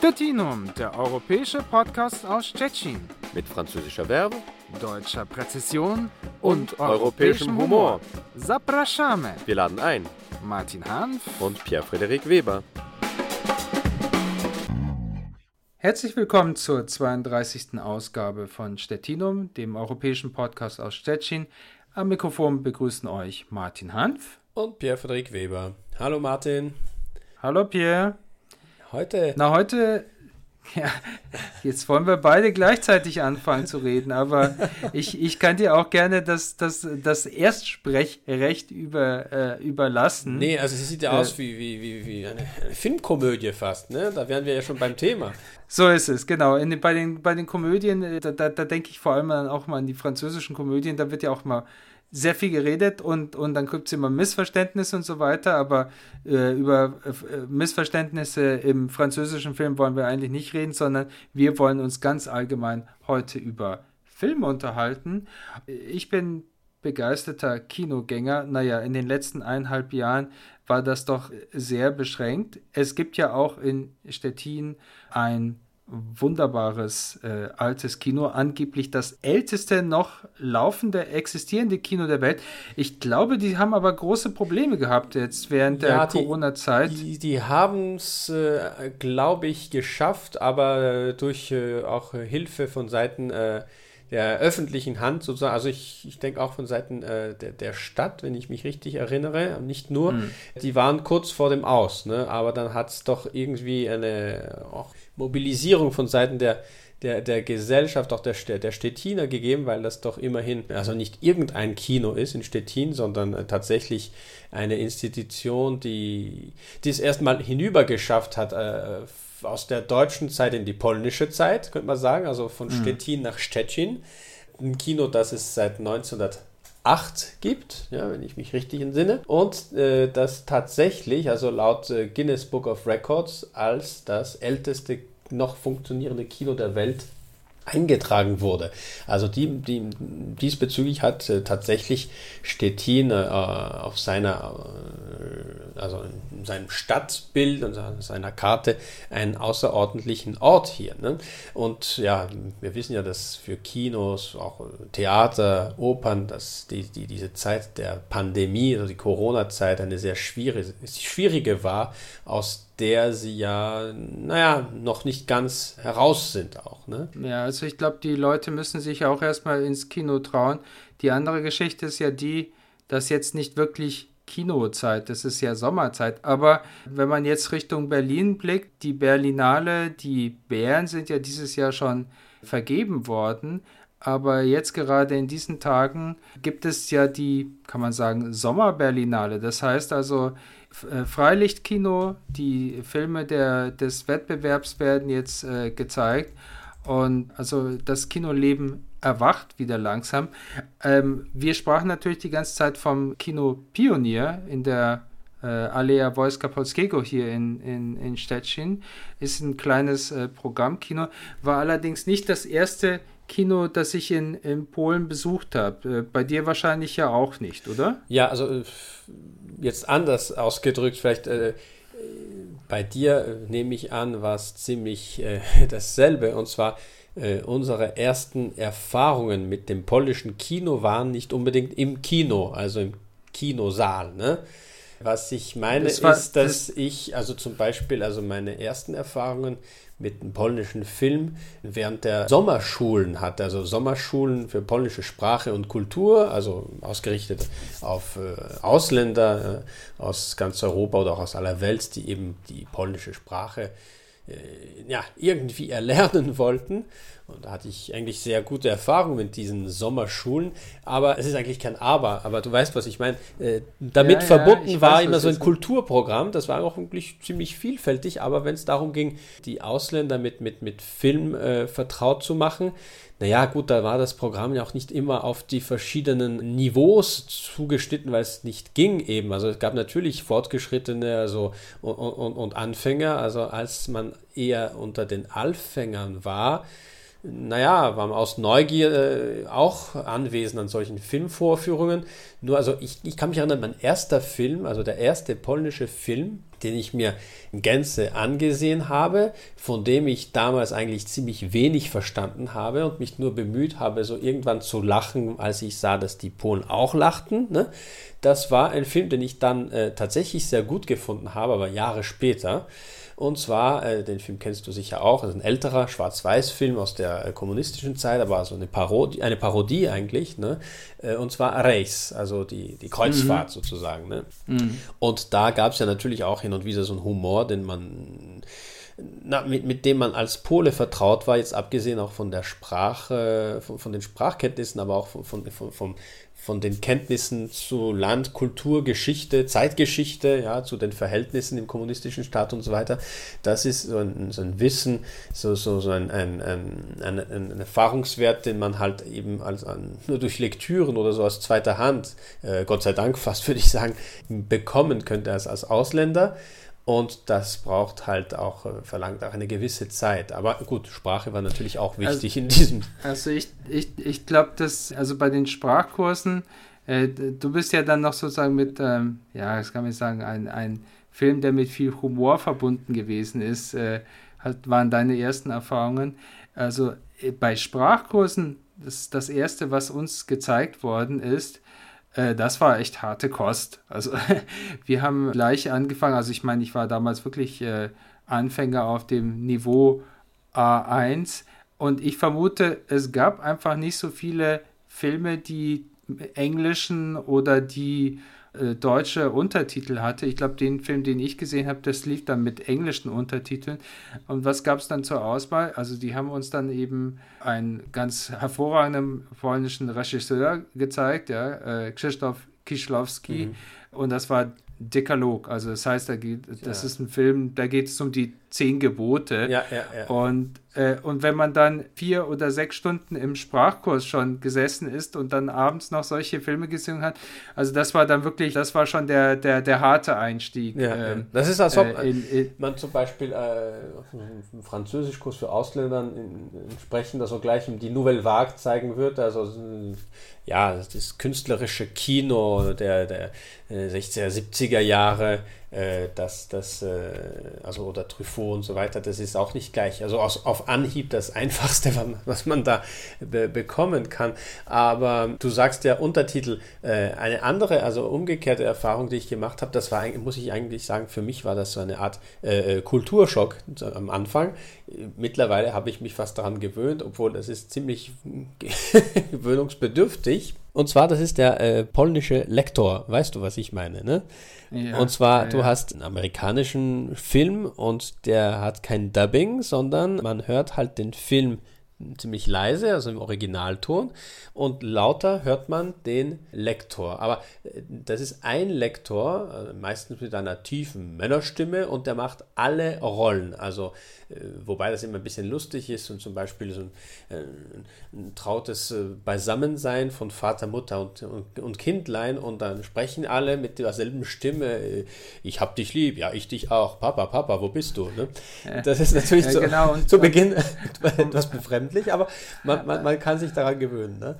Stettinum, der europäische Podcast aus Stettin. Mit französischer Verbe, deutscher Präzision und, und europäischem Humor. Zapraszamy. Wir laden ein. Martin Hanf und Pierre-Frederik Weber. Herzlich willkommen zur 32. Ausgabe von Stettinum, dem europäischen Podcast aus Stettin. Am Mikrofon begrüßen euch Martin Hanf und Pierre-Frederik Weber. Hallo Martin. Hallo Pierre. Heute. Na, heute. Ja, jetzt wollen wir beide gleichzeitig anfangen zu reden, aber ich, ich kann dir auch gerne das, das, das Erstsprechrecht über, äh, überlassen. Nee, also es sieht ja äh, aus wie, wie, wie, wie eine Filmkomödie fast, ne? Da wären wir ja schon beim Thema. So ist es, genau. In, bei, den, bei den Komödien, äh, da, da, da denke ich vor allem auch mal an die französischen Komödien, da wird ja auch mal sehr viel geredet und, und dann gibt es immer Missverständnisse und so weiter, aber äh, über äh, Missverständnisse im französischen Film wollen wir eigentlich nicht reden, sondern wir wollen uns ganz allgemein heute über Filme unterhalten. Ich bin begeisterter Kinogänger. Naja, in den letzten eineinhalb Jahren war das doch sehr beschränkt. Es gibt ja auch in Stettin ein wunderbares äh, altes Kino, angeblich das älteste noch laufende existierende Kino der Welt. Ich glaube, die haben aber große Probleme gehabt jetzt während ja, der Corona-Zeit. Die, die haben es, äh, glaube ich, geschafft, aber durch äh, auch Hilfe von Seiten äh, der öffentlichen Hand sozusagen, also ich, ich denke auch von Seiten äh, der, der Stadt, wenn ich mich richtig erinnere, nicht nur, mhm. die waren kurz vor dem Aus, ne? aber dann hat es doch irgendwie eine auch Mobilisierung von Seiten der, der, der Gesellschaft, auch der, der Stettiner gegeben, weil das doch immerhin, also nicht irgendein Kino ist in Stettin, sondern äh, tatsächlich eine Institution, die, die es erstmal hinübergeschafft hat, äh, aus der deutschen Zeit in die polnische Zeit, könnte man sagen, also von mhm. Stettin nach Stettin. Ein Kino, das es seit 1908 gibt, ja, wenn ich mich richtig entsinne, und äh, das tatsächlich, also laut äh, Guinness Book of Records, als das älteste noch funktionierende Kino der Welt eingetragen wurde. Also die, die, diesbezüglich hat äh, tatsächlich Stettin äh, auf seiner, äh, also in seinem Stadtbild und seiner Karte einen außerordentlichen Ort hier. Ne? Und ja, wir wissen ja, dass für Kinos, auch Theater, Opern, dass die, die, diese Zeit der Pandemie, also die Corona-Zeit, eine sehr schwierige, schwierige war, aus der sie ja, naja, noch nicht ganz heraus sind auch. Ne? Ja, also ich glaube, die Leute müssen sich auch erstmal ins Kino trauen. Die andere Geschichte ist ja die, dass jetzt nicht wirklich Kinozeit, das ist ja Sommerzeit. Aber wenn man jetzt Richtung Berlin blickt, die Berlinale, die Bären sind ja dieses Jahr schon vergeben worden. Aber jetzt gerade in diesen Tagen gibt es ja die, kann man sagen, Sommerberlinale. Das heißt also, äh, Freilichtkino, die Filme der, des Wettbewerbs werden jetzt äh, gezeigt. Und also das Kinoleben erwacht wieder langsam. Ähm, wir sprachen natürlich die ganze Zeit vom Kino Pionier in der äh, Alea Wojska Polskiego hier in, in, in Stettin. Ist ein kleines äh, Programmkino, war allerdings nicht das erste Kino, das ich in, in Polen besucht habe. Äh, bei dir wahrscheinlich ja auch nicht, oder? Ja, also äh, jetzt anders ausgedrückt, vielleicht äh, bei dir äh, nehme ich an, war es ziemlich äh, dasselbe. Und zwar äh, unsere ersten Erfahrungen mit dem polnischen Kino waren nicht unbedingt im Kino, also im Kinosaal. Ne? Was ich meine das war, ist, dass das ich, also zum Beispiel, also meine ersten Erfahrungen mit einem polnischen Film während der Sommerschulen hatte, also Sommerschulen für polnische Sprache und Kultur, also ausgerichtet auf äh, Ausländer äh, aus ganz Europa oder auch aus aller Welt, die eben die polnische Sprache äh, ja, irgendwie erlernen wollten. Und da hatte ich eigentlich sehr gute Erfahrungen mit diesen Sommerschulen. Aber es ist eigentlich kein Aber. Aber du weißt, was ich meine. Äh, damit ja, verbunden ja, war weiß, immer so ein Kulturprogramm. Das war auch wirklich ziemlich vielfältig. Aber wenn es darum ging, die Ausländer mit, mit, mit Film äh, vertraut zu machen, naja, gut, da war das Programm ja auch nicht immer auf die verschiedenen Niveaus zugeschnitten, weil es nicht ging eben. Also es gab natürlich Fortgeschrittene also, und, und, und Anfänger. Also als man eher unter den Anfängern war, naja, waren aus Neugier äh, auch anwesend an solchen Filmvorführungen. Nur, also ich, ich kann mich erinnern, mein erster Film, also der erste polnische Film, den ich mir in Gänze angesehen habe, von dem ich damals eigentlich ziemlich wenig verstanden habe und mich nur bemüht habe, so irgendwann zu lachen, als ich sah, dass die Polen auch lachten. Ne? Das war ein Film, den ich dann äh, tatsächlich sehr gut gefunden habe, aber Jahre später. Und zwar, äh, den Film kennst du sicher auch, das ist ein älterer Schwarz-Weiß-Film aus der äh, kommunistischen Zeit, aber also eine Parodie, eine Parodie eigentlich, ne? Äh, und zwar Reis, also die, die Kreuzfahrt mhm. sozusagen. Ne? Mhm. Und da gab es ja natürlich auch hin und wieder so einen Humor, den man na, mit, mit dem man als Pole vertraut war, jetzt abgesehen auch von der Sprache, von, von den Sprachkenntnissen, aber auch von, von, von, vom, von den Kenntnissen zu Land, Kultur, Geschichte, Zeitgeschichte, ja, zu den Verhältnissen im kommunistischen Staat und so weiter. Das ist so ein, so ein Wissen, so, so, so ein, ein, ein, ein, ein Erfahrungswert, den man halt eben als, nur durch Lektüren oder so aus zweiter Hand, äh, Gott sei Dank fast würde ich sagen, bekommen könnte als, als Ausländer. Und das braucht halt auch, äh, verlangt auch eine gewisse Zeit. Aber gut, Sprache war natürlich auch wichtig also, in diesem. Also ich, ich, ich glaube, dass, also bei den Sprachkursen, äh, du bist ja dann noch sozusagen mit, ähm, ja, das kann man sagen, ein, ein Film, der mit viel Humor verbunden gewesen ist, äh, halt waren deine ersten Erfahrungen. Also äh, bei Sprachkursen, das, das erste, was uns gezeigt worden ist, äh, das war echt harte Kost. Also wir haben gleich angefangen, also ich meine, ich war damals wirklich äh, Anfänger auf dem Niveau A1 und ich vermute, es gab einfach nicht so viele Filme, die englischen oder die äh, deutsche Untertitel hatte. Ich glaube, den Film, den ich gesehen habe, das lief dann mit englischen Untertiteln. Und was gab es dann zur Auswahl? Also die haben uns dann eben einen ganz hervorragenden polnischen Regisseur gezeigt, ja, äh, Krzysztof Kiszlowski. Mhm. Und das war Dekalog. Also das heißt, da geht, das ja. ist ein Film, da geht es um die zehn Gebote. Ja, ja, ja. Und, äh, und wenn man dann vier oder sechs Stunden im Sprachkurs schon gesessen ist und dann abends noch solche Filme gesehen hat, also das war dann wirklich, das war schon der, der, der harte Einstieg. Ja, ähm, das ist, als ob äh, in, in, man zum Beispiel äh, einen Französischkurs für Ausländern entsprechend also gleich die Nouvelle Vague zeigen würde, also ja, das künstlerische Kino der, der 60er, äh, 70er Jahre, äh, das, das, äh, also oder Truffaut und so weiter, das ist auch nicht gleich. Also aus, auf Anhieb das Einfachste, was man da be bekommen kann. Aber du sagst ja Untertitel. Äh, eine andere, also umgekehrte Erfahrung, die ich gemacht habe, das war, muss ich eigentlich sagen, für mich war das so eine Art äh, äh Kulturschock am Anfang. Mittlerweile habe ich mich fast daran gewöhnt, obwohl das ist ziemlich gewöhnungsbedürftig. Und zwar, das ist der äh, polnische Lektor. Weißt du, was ich meine, ne? Ja, und zwar, ja, du hast einen amerikanischen Film und der hat kein Dubbing, sondern man hört halt den Film ziemlich leise, also im Originalton, und lauter hört man den Lektor. Aber äh, das ist ein Lektor, äh, meistens mit einer tiefen Männerstimme, und der macht alle Rollen. Also wobei das immer ein bisschen lustig ist und zum Beispiel so ein, äh, ein trautes äh, Beisammensein von Vater, Mutter und, und, und, Kindlein und dann sprechen alle mit derselben Stimme, ich hab dich lieb, ja, ich dich auch, Papa, Papa, wo bist du? Ne? Das ist natürlich ja, genau, zu, zu Beginn etwas befremdlich, aber man, man, man kann sich daran gewöhnen. Ne?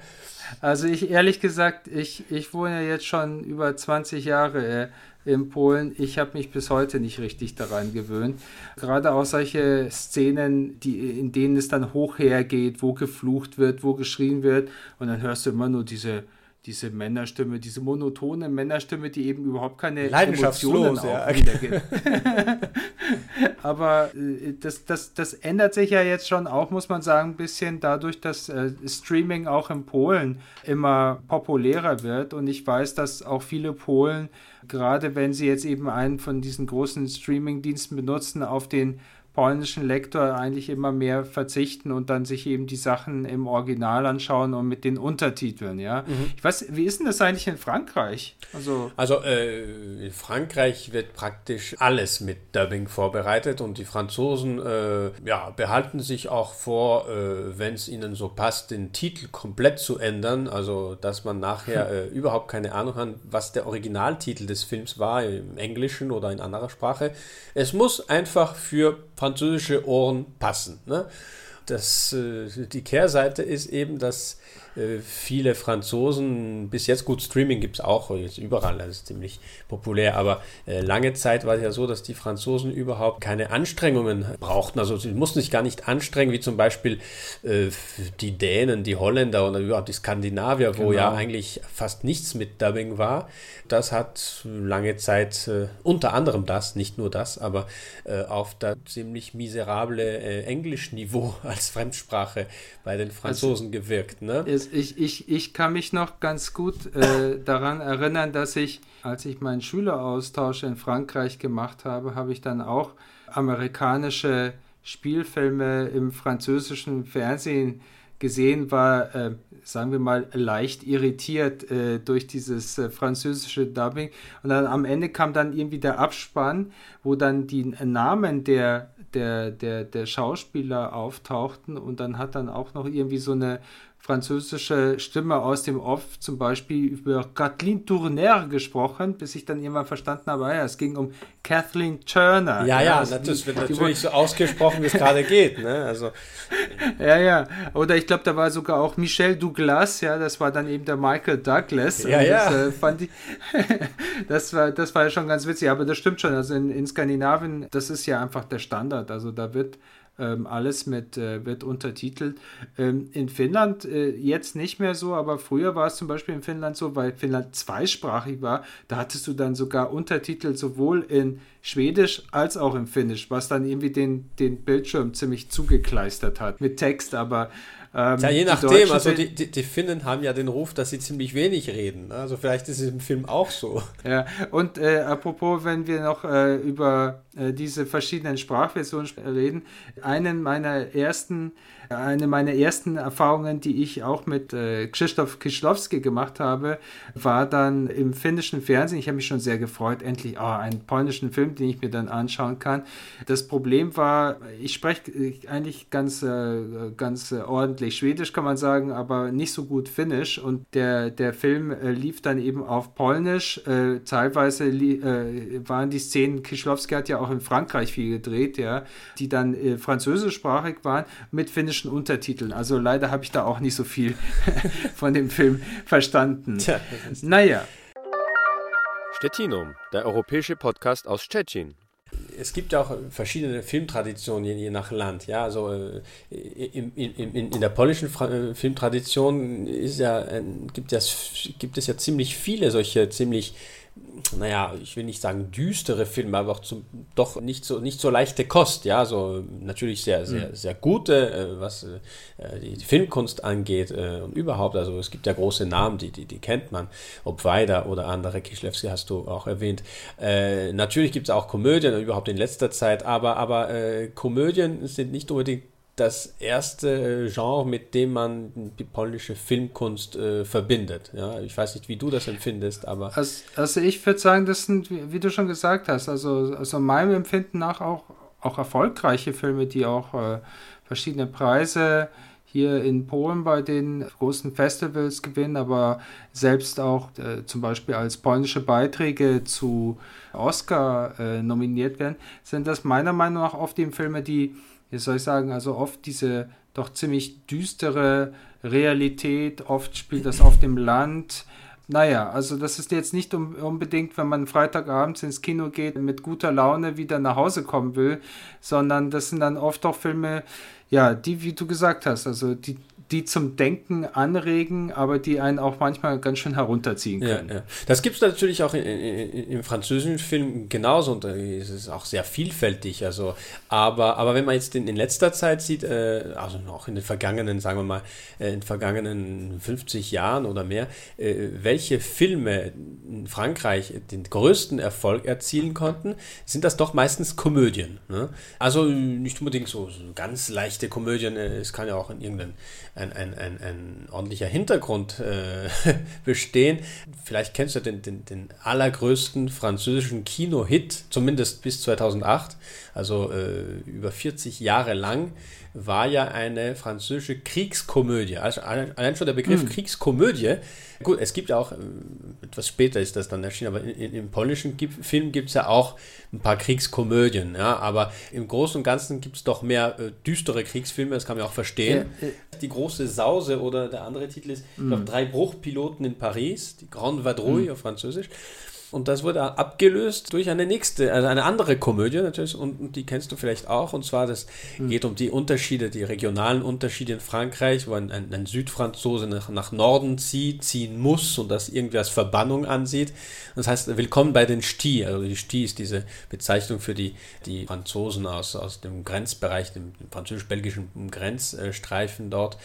Also ich ehrlich gesagt, ich, ich wohne jetzt schon über 20 Jahre in Polen. Ich habe mich bis heute nicht richtig daran gewöhnt. Gerade auch solche Szenen, die, in denen es dann hoch hergeht, wo geflucht wird, wo geschrien wird und dann hörst du immer nur diese diese Männerstimme, diese monotone Männerstimme, die eben überhaupt keine Emotionen ja. wiedergibt. Aber äh, das, das, das ändert sich ja jetzt schon auch, muss man sagen, ein bisschen dadurch, dass äh, Streaming auch in Polen immer populärer wird. Und ich weiß, dass auch viele Polen gerade wenn sie jetzt eben einen von diesen großen Streaming-Diensten benutzen, auf den polnischen Lektor eigentlich immer mehr verzichten und dann sich eben die Sachen im Original anschauen und mit den Untertiteln, ja. Mhm. Ich weiß, wie ist denn das eigentlich in Frankreich? Also, also äh, in Frankreich wird praktisch alles mit Dubbing vorbereitet und die Franzosen äh, ja, behalten sich auch vor, äh, wenn es ihnen so passt, den Titel komplett zu ändern, also dass man nachher äh, überhaupt keine Ahnung hat, was der Originaltitel des Films war, im Englischen oder in anderer Sprache. Es muss einfach für französische Ohren passen. Ne? Das, äh, die Kehrseite ist eben, dass viele Franzosen, bis jetzt gut, Streaming gibt es auch jetzt überall, das ist ziemlich populär, aber äh, lange Zeit war es ja so, dass die Franzosen überhaupt keine Anstrengungen brauchten. Also sie mussten sich gar nicht anstrengen, wie zum Beispiel äh, die Dänen, die Holländer oder überhaupt die Skandinavier, wo genau. ja eigentlich fast nichts mit Dubbing war. Das hat lange Zeit, äh, unter anderem das, nicht nur das, aber äh, auf das ziemlich miserable äh, Englischniveau als Fremdsprache bei den Franzosen also, gewirkt. Ne? Ich, ich, ich kann mich noch ganz gut äh, daran erinnern, dass ich, als ich meinen Schüleraustausch in Frankreich gemacht habe, habe ich dann auch amerikanische Spielfilme im französischen Fernsehen gesehen, war, äh, sagen wir mal, leicht irritiert äh, durch dieses äh, französische Dubbing. Und dann am Ende kam dann irgendwie der Abspann, wo dann die Namen der, der, der, der Schauspieler auftauchten und dann hat dann auch noch irgendwie so eine französische Stimme aus dem Off zum Beispiel über Kathleen Tourner gesprochen, bis ich dann irgendwann verstanden habe, ah ja, es ging um Kathleen Turner. Ja, ja, ja also das wird natürlich so ausgesprochen, wie es gerade geht. Ne? Also. Ja, ja. Oder ich glaube, da war sogar auch Michel Douglas, ja, das war dann eben der Michael Douglas. Ja, ja. Das, äh, fand ich, das, war, das war ja schon ganz witzig, aber das stimmt schon. Also in, in Skandinavien, das ist ja einfach der Standard. Also da wird ähm, alles mit, äh, wird untertitelt. Ähm, in Finnland äh, jetzt nicht mehr so, aber früher war es zum Beispiel in Finnland so, weil Finnland zweisprachig war, da hattest du dann sogar Untertitel sowohl in Schwedisch als auch in Finnisch, was dann irgendwie den, den Bildschirm ziemlich zugekleistert hat mit Text, aber ähm, ja, je nachdem. Also die, die, die, Finnen haben ja den Ruf, dass sie ziemlich wenig reden. Also vielleicht ist es im Film auch so. Ja, und äh, apropos, wenn wir noch äh, über äh, diese verschiedenen Sprachversionen reden, einen meiner ersten eine meiner ersten Erfahrungen, die ich auch mit äh, Krzysztof Kiszlowski gemacht habe, war dann im finnischen Fernsehen. Ich habe mich schon sehr gefreut, endlich oh, einen polnischen Film, den ich mir dann anschauen kann. Das Problem war, ich spreche äh, eigentlich ganz, äh, ganz ordentlich Schwedisch, kann man sagen, aber nicht so gut Finnisch. Und der, der Film äh, lief dann eben auf Polnisch. Äh, teilweise äh, waren die Szenen, Kiszlowski hat ja auch in Frankreich viel gedreht, ja, die dann französischsprachig waren mit finnischen Untertiteln. Also leider habe ich da auch nicht so viel von dem Film verstanden. Tja, naja. Stettinum, der europäische Podcast aus Stettin. Es gibt ja auch verschiedene Filmtraditionen je, je nach Land. Ja, also äh, in, in, in, in, der polnischen Fra Filmtradition ist ja, äh, gibt, es, gibt es ja ziemlich viele solche ziemlich naja, ich will nicht sagen düstere Filme, aber auch zum, doch nicht so, nicht so leichte Kost, ja, so natürlich sehr, sehr, mhm. sehr gute, äh, was äh, die, die, Filmkunst angeht äh, und überhaupt, also es gibt ja große Namen, die, die, die kennt man, ob Weider oder andere, Kischlewski hast du auch erwähnt. Äh, natürlich gibt es auch Komödien, überhaupt in letzter Zeit, aber, aber äh, Komödien sind nicht unbedingt das erste Genre, mit dem man die polnische Filmkunst äh, verbindet. Ja, ich weiß nicht, wie du das empfindest, aber. Also, also ich würde sagen, das sind, wie, wie, du schon gesagt hast, also, also meinem Empfinden nach auch, auch erfolgreiche Filme, die auch äh, verschiedene Preise hier in Polen bei den großen Festivals gewinnen, aber selbst auch äh, zum Beispiel als polnische Beiträge zu Oscar äh, nominiert werden, sind das meiner Meinung nach oft die Filme, die wie soll ich sagen, also oft diese doch ziemlich düstere Realität, oft spielt das auf dem Land. Naja, also das ist jetzt nicht unbedingt, wenn man Freitagabends ins Kino geht, mit guter Laune wieder nach Hause kommen will, sondern das sind dann oft auch Filme, ja, die, wie du gesagt hast, also die die zum Denken anregen, aber die einen auch manchmal ganz schön herunterziehen können. Ja, ja. Das gibt es natürlich auch in, in, im französischen Film genauso und es ist auch sehr vielfältig. Also, aber, aber wenn man jetzt in, in letzter Zeit sieht, äh, also noch in den vergangenen, sagen wir mal, äh, in den vergangenen 50 Jahren oder mehr, äh, welche Filme in Frankreich den größten Erfolg erzielen konnten, sind das doch meistens Komödien. Ne? Also nicht unbedingt so, so ganz leichte Komödien, äh, es kann ja auch in irgendeinem ein, ein, ein, ein ordentlicher Hintergrund äh, bestehen. Vielleicht kennst du den, den, den allergrößten französischen Kino-Hit, zumindest bis 2008, also äh, über 40 Jahre lang, war ja eine französische Kriegskomödie. Also allein schon der Begriff hm. Kriegskomödie. Gut, es gibt auch, äh, etwas später ist das dann erschienen, aber in, in, im polnischen Film gibt es ja auch ein paar Kriegskomödien. Ja, aber im Großen und Ganzen gibt es doch mehr äh, düstere Kriegsfilme, das kann man auch verstehen. Ja, die große Sause oder der andere Titel ist, glaube, drei Bruchpiloten in Paris, die Grande Vadrouille mm. auf Französisch. Und das wurde abgelöst durch eine nächste, also eine andere Komödie natürlich, und, und die kennst du vielleicht auch. Und zwar, das mhm. geht um die Unterschiede, die regionalen Unterschiede in Frankreich, wo ein, ein, ein Südfranzose nach, nach Norden zieht, ziehen muss und das irgendwie als Verbannung ansieht. Das heißt, willkommen bei den Sti. Also die Sti ist diese Bezeichnung für die, die Franzosen aus, aus dem Grenzbereich, dem französisch-belgischen Grenzstreifen dort.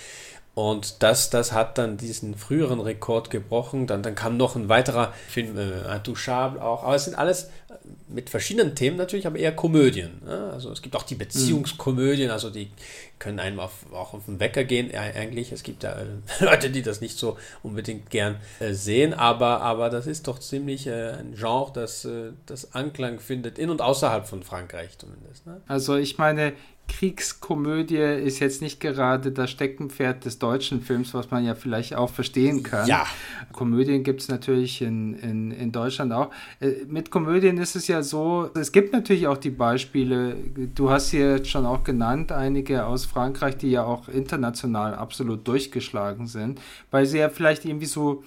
Und das, das hat dann diesen früheren Rekord gebrochen. Dann, dann kam noch ein weiterer Film, äh, Intouchable auch. Aber es sind alles äh, mit verschiedenen Themen natürlich, aber eher Komödien. Ne? Also es gibt auch die Beziehungskomödien, also die können einem auf, auch auf den Wecker gehen eigentlich. Es gibt ja äh, Leute, die das nicht so unbedingt gern äh, sehen, aber, aber das ist doch ziemlich äh, ein Genre, das, äh, das Anklang findet, in und außerhalb von Frankreich zumindest. Ne? Also ich meine, Kriegskomödie ist jetzt nicht gerade das Steckenpferd des deutschen Films, was man ja vielleicht auch verstehen kann. Ja. Komödien gibt es natürlich in, in, in Deutschland auch. Äh, mit Komödien ist es ja so, es gibt natürlich auch die Beispiele, du hast hier jetzt schon auch genannt, einige aus Frankreich, die ja auch international absolut durchgeschlagen sind, weil sie ja vielleicht irgendwie so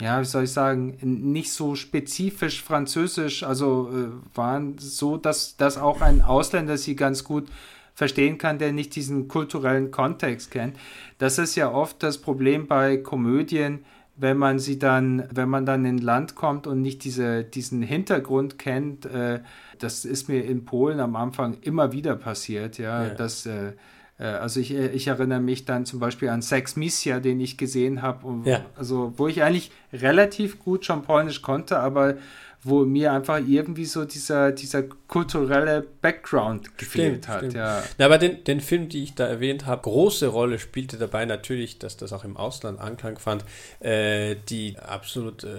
ja, wie soll ich sagen, nicht so spezifisch französisch, also äh, waren so, dass, dass auch ein Ausländer sie ganz gut verstehen kann, der nicht diesen kulturellen Kontext kennt. Das ist ja oft das Problem bei Komödien, wenn man sie dann, wenn man dann in ein Land kommt und nicht diese, diesen Hintergrund kennt. Äh, das ist mir in Polen am Anfang immer wieder passiert, ja, ja. dass äh, äh also ich, ich, erinnere mich dann zum Beispiel an Sex Missia, den ich gesehen habe, ja. also wo ich eigentlich relativ gut schon Polnisch konnte, aber wo mir einfach irgendwie so dieser, dieser kulturelle Background gefehlt stimmt, hat. Stimmt. Ja. Na, aber den, den Film, die ich da erwähnt habe, große Rolle spielte dabei natürlich, dass das auch im Ausland Anklang fand, äh, die absolut, äh,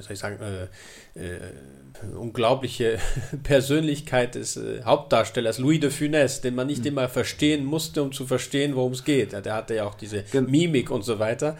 soll ich sagen, äh, äh unglaubliche Persönlichkeit des äh, Hauptdarstellers Louis de Funès, den man nicht mhm. immer verstehen musste, um zu verstehen, worum es geht. Ja, der hatte ja auch diese Mimik und so weiter.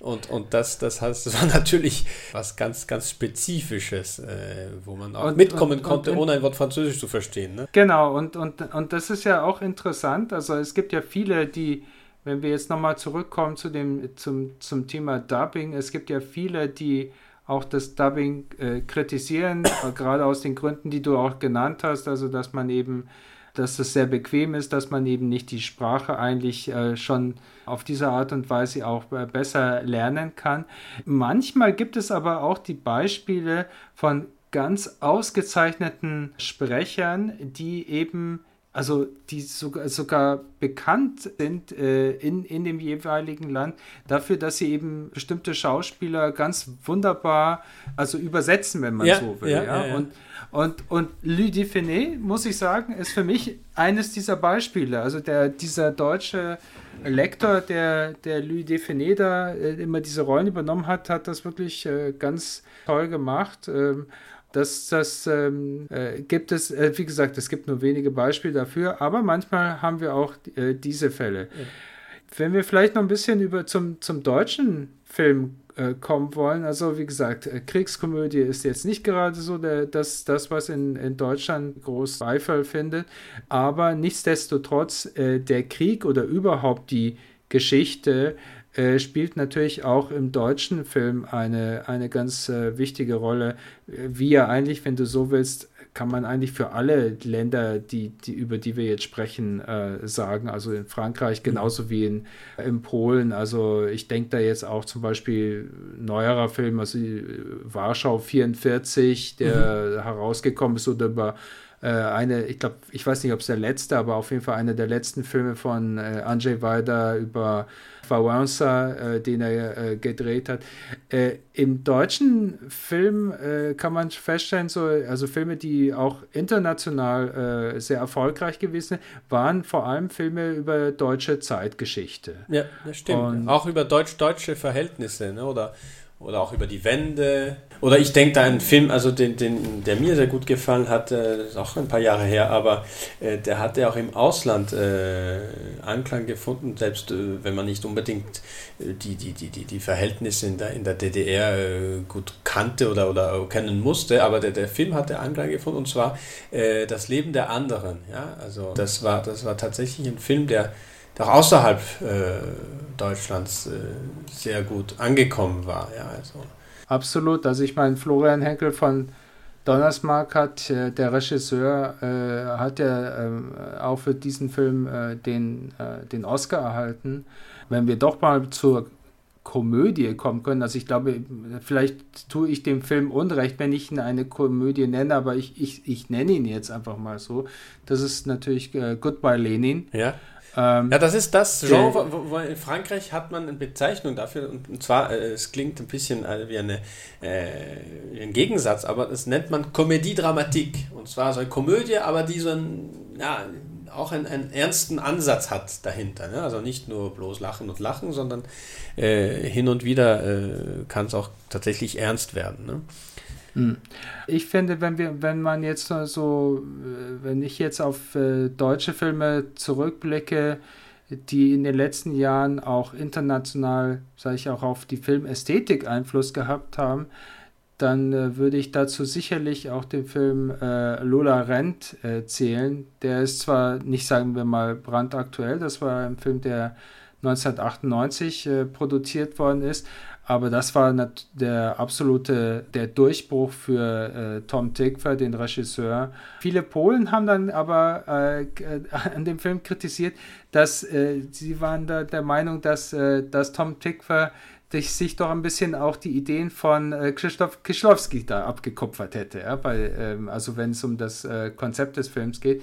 Und, und das, das, heißt, das war natürlich was ganz, ganz Spezifisches, äh, wo man auch und, mitkommen und, konnte, und, ohne ein Wort Französisch zu verstehen. Ne? Genau, und, und, und das ist ja auch interessant. Also es gibt ja viele, die, wenn wir jetzt nochmal zurückkommen zu dem, zum, zum Thema Dubbing, es gibt ja viele, die auch das Dubbing äh, kritisieren, gerade aus den Gründen, die du auch genannt hast, also dass man eben dass es sehr bequem ist, dass man eben nicht die Sprache eigentlich äh, schon auf diese Art und Weise auch äh, besser lernen kann. Manchmal gibt es aber auch die Beispiele von ganz ausgezeichneten Sprechern, die eben also die sogar, sogar bekannt sind äh, in, in dem jeweiligen Land dafür, dass sie eben bestimmte Schauspieler ganz wunderbar also übersetzen, wenn man ja, so will. Ja, ja. ja, Und, und, und Defenet, muss ich sagen, ist für mich eines dieser Beispiele. Also der, dieser deutsche Lektor, der, der Louis Defenet da äh, immer diese Rollen übernommen hat, hat das wirklich äh, ganz toll gemacht. Ähm, das, das ähm, äh, gibt es, äh, wie gesagt, es gibt nur wenige Beispiele dafür, aber manchmal haben wir auch äh, diese Fälle. Ja. Wenn wir vielleicht noch ein bisschen über zum, zum deutschen Film äh, kommen wollen, also wie gesagt, äh, Kriegskomödie ist jetzt nicht gerade so der, das, das, was in, in Deutschland groß Beifall findet, aber nichtsdestotrotz äh, der Krieg oder überhaupt die Geschichte äh, spielt natürlich auch im deutschen Film eine, eine ganz äh, wichtige Rolle, wie ja eigentlich, wenn du so willst, kann man eigentlich für alle Länder, die, die, über die wir jetzt sprechen, äh, sagen. Also in Frankreich genauso mhm. wie in, in Polen. Also ich denke da jetzt auch zum Beispiel neuerer Film, also äh, Warschau 44, der mhm. herausgekommen ist oder über eine, ich glaube, ich weiß nicht, ob es der letzte, aber auf jeden Fall einer der letzten Filme von äh, Andrzej Wajda über Wałęsa, äh, den er äh, gedreht hat. Äh, Im deutschen Film äh, kann man feststellen, so, also Filme, die auch international äh, sehr erfolgreich gewesen sind, waren vor allem Filme über deutsche Zeitgeschichte. Ja, das stimmt. Und auch über deutsch-deutsche Verhältnisse, ne? oder oder auch über die Wände. Oder ich denke da einen Film, also den, den, der mir sehr gut gefallen hat, äh, ist auch ein paar Jahre her, aber äh, der hatte auch im Ausland äh, Anklang gefunden, selbst äh, wenn man nicht unbedingt äh, die, die, die, die, die Verhältnisse in der, in der DDR äh, gut kannte oder, oder kennen musste, aber der, der Film hatte Anklang gefunden und zwar Das Leben der anderen. Ja? Also das war, das war tatsächlich ein Film, der auch außerhalb äh, Deutschlands äh, sehr gut angekommen war. Ja, also. Absolut. Also ich meine, Florian Henkel von Donnersmark hat, äh, der Regisseur, äh, hat ja äh, auch für diesen Film äh, den, äh, den Oscar erhalten. Wenn wir doch mal zur Komödie kommen können, also ich glaube, vielleicht tue ich dem Film Unrecht, wenn ich ihn eine Komödie nenne, aber ich, ich, ich nenne ihn jetzt einfach mal so. Das ist natürlich äh, Goodbye Lenin. Ja. Ähm, ja, das ist das Genre, wo, wo, in Frankreich hat man eine Bezeichnung dafür, und, und zwar, äh, es klingt ein bisschen äh, wie, eine, äh, ein Gegensatz, aber das nennt man Comédie Dramatique. Und zwar so eine Komödie, aber die so ein, ja, auch einen, einen ernsten Ansatz hat dahinter. Ne? Also nicht nur bloß lachen und lachen, sondern äh, hin und wieder äh, kann es auch tatsächlich ernst werden. Ne? Hm. Ich finde, wenn wir, wenn man jetzt so, äh, wenn ich jetzt auf äh, deutsche Filme zurückblicke, die in den letzten Jahren auch international, sage ich auch auf die Filmästhetik Einfluss gehabt haben, dann äh, würde ich dazu sicherlich auch den Film äh, Lola Rent äh, zählen. Der ist zwar nicht, sagen wir mal, brandaktuell, das war ein Film, der 1998 äh, produziert worden ist, aber das war der absolute der Durchbruch für äh, Tom Tykwer, den Regisseur. Viele Polen haben dann aber äh, an dem Film kritisiert, dass äh, sie waren da der Meinung, dass, äh, dass Tom Tykwer sich doch ein bisschen auch die Ideen von äh, Krzysztof Kieślowski da abgekupfert hätte. Ja? Weil, ähm, also wenn es um das äh, Konzept des Films geht.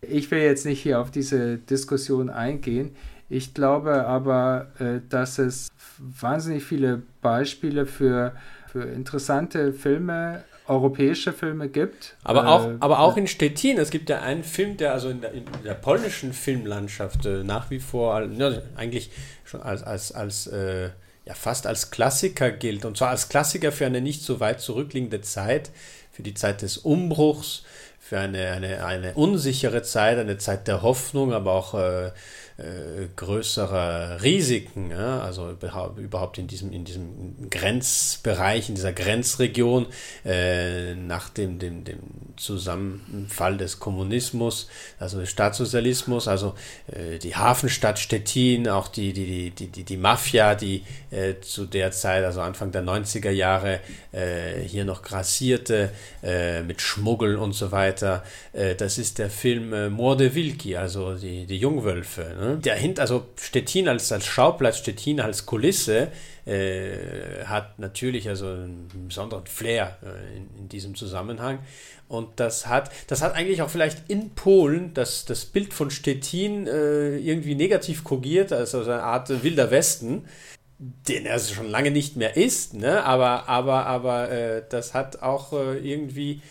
Ich will jetzt nicht hier auf diese Diskussion eingehen. Ich glaube aber, dass es wahnsinnig viele Beispiele für, für interessante Filme europäische Filme gibt. Aber auch, äh, aber auch in Stettin. Es gibt ja einen Film, der also in der, in der polnischen Filmlandschaft äh, nach wie vor ne, eigentlich schon als, als, als äh, ja, fast als Klassiker gilt. Und zwar als Klassiker für eine nicht so weit zurückliegende Zeit, für die Zeit des Umbruchs, für eine, eine, eine unsichere Zeit, eine Zeit der Hoffnung, aber auch äh, größere Risiken, ja? also überhaupt in diesem, in diesem Grenzbereich, in dieser Grenzregion äh, nach dem, dem, dem Zusammenfall des Kommunismus, also des Staatssozialismus, also äh, die Hafenstadt Stettin, auch die, die, die, die, die Mafia, die äh, zu der Zeit, also Anfang der 90er Jahre, äh, hier noch grassierte mit Schmuggel und so weiter. Das ist der Film Morde Wilki, also die, die Jungwölfe. Ne? Der hint, also Stettin als, als Schauplatz, Stettin als Kulisse äh, hat natürlich also einen besonderen Flair äh, in, in, diesem Zusammenhang. Und das hat, das hat eigentlich auch vielleicht in Polen das, das Bild von Stettin äh, irgendwie negativ kogiert, also eine Art wilder Westen, den er schon lange nicht mehr ist, ne? aber, aber, aber äh, das hat auch äh, irgendwie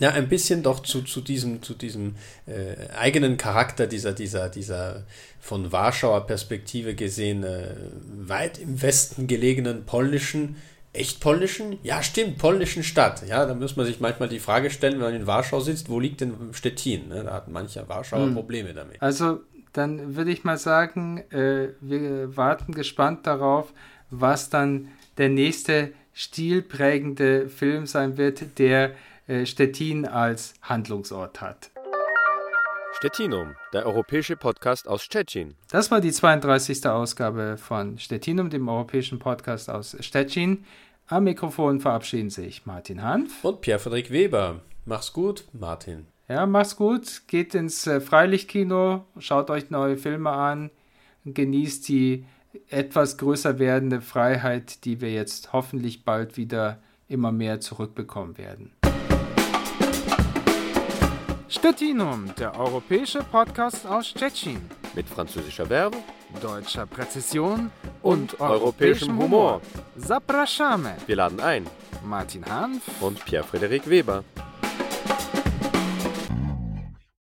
ja, ein bisschen doch zu, zu diesem, zu diesem äh, eigenen Charakter dieser, dieser, dieser von Warschauer Perspektive gesehen äh, weit im Westen gelegenen polnischen, echt polnischen? Ja, stimmt, polnischen Stadt. Ja, da muss man sich manchmal die Frage stellen, wenn man in Warschau sitzt, wo liegt denn Stettin? Ne? Da hat mancher Warschauer hm. Probleme damit. Also, dann würde ich mal sagen, äh, wir warten gespannt darauf, was dann der nächste stilprägende Film sein wird, der Stettin als Handlungsort hat. Stettinum, der europäische Podcast aus Stettin. Das war die 32. Ausgabe von Stettinum, dem europäischen Podcast aus Stettin. Am Mikrofon verabschieden sich Martin Hanf und Pierre-Friedrich Weber. Mach's gut, Martin. Ja, mach's gut. Geht ins äh, Freilichtkino, schaut euch neue Filme an, genießt die etwas größer werdende Freiheit, die wir jetzt hoffentlich bald wieder immer mehr zurückbekommen werden. Stettinum, der europäische Podcast aus Stettin. Mit französischer Verbe, deutscher Präzision und, und europäischem Humor. Zapraszamy. Wir laden ein. Martin Hanf und Pierre-Frederik Weber.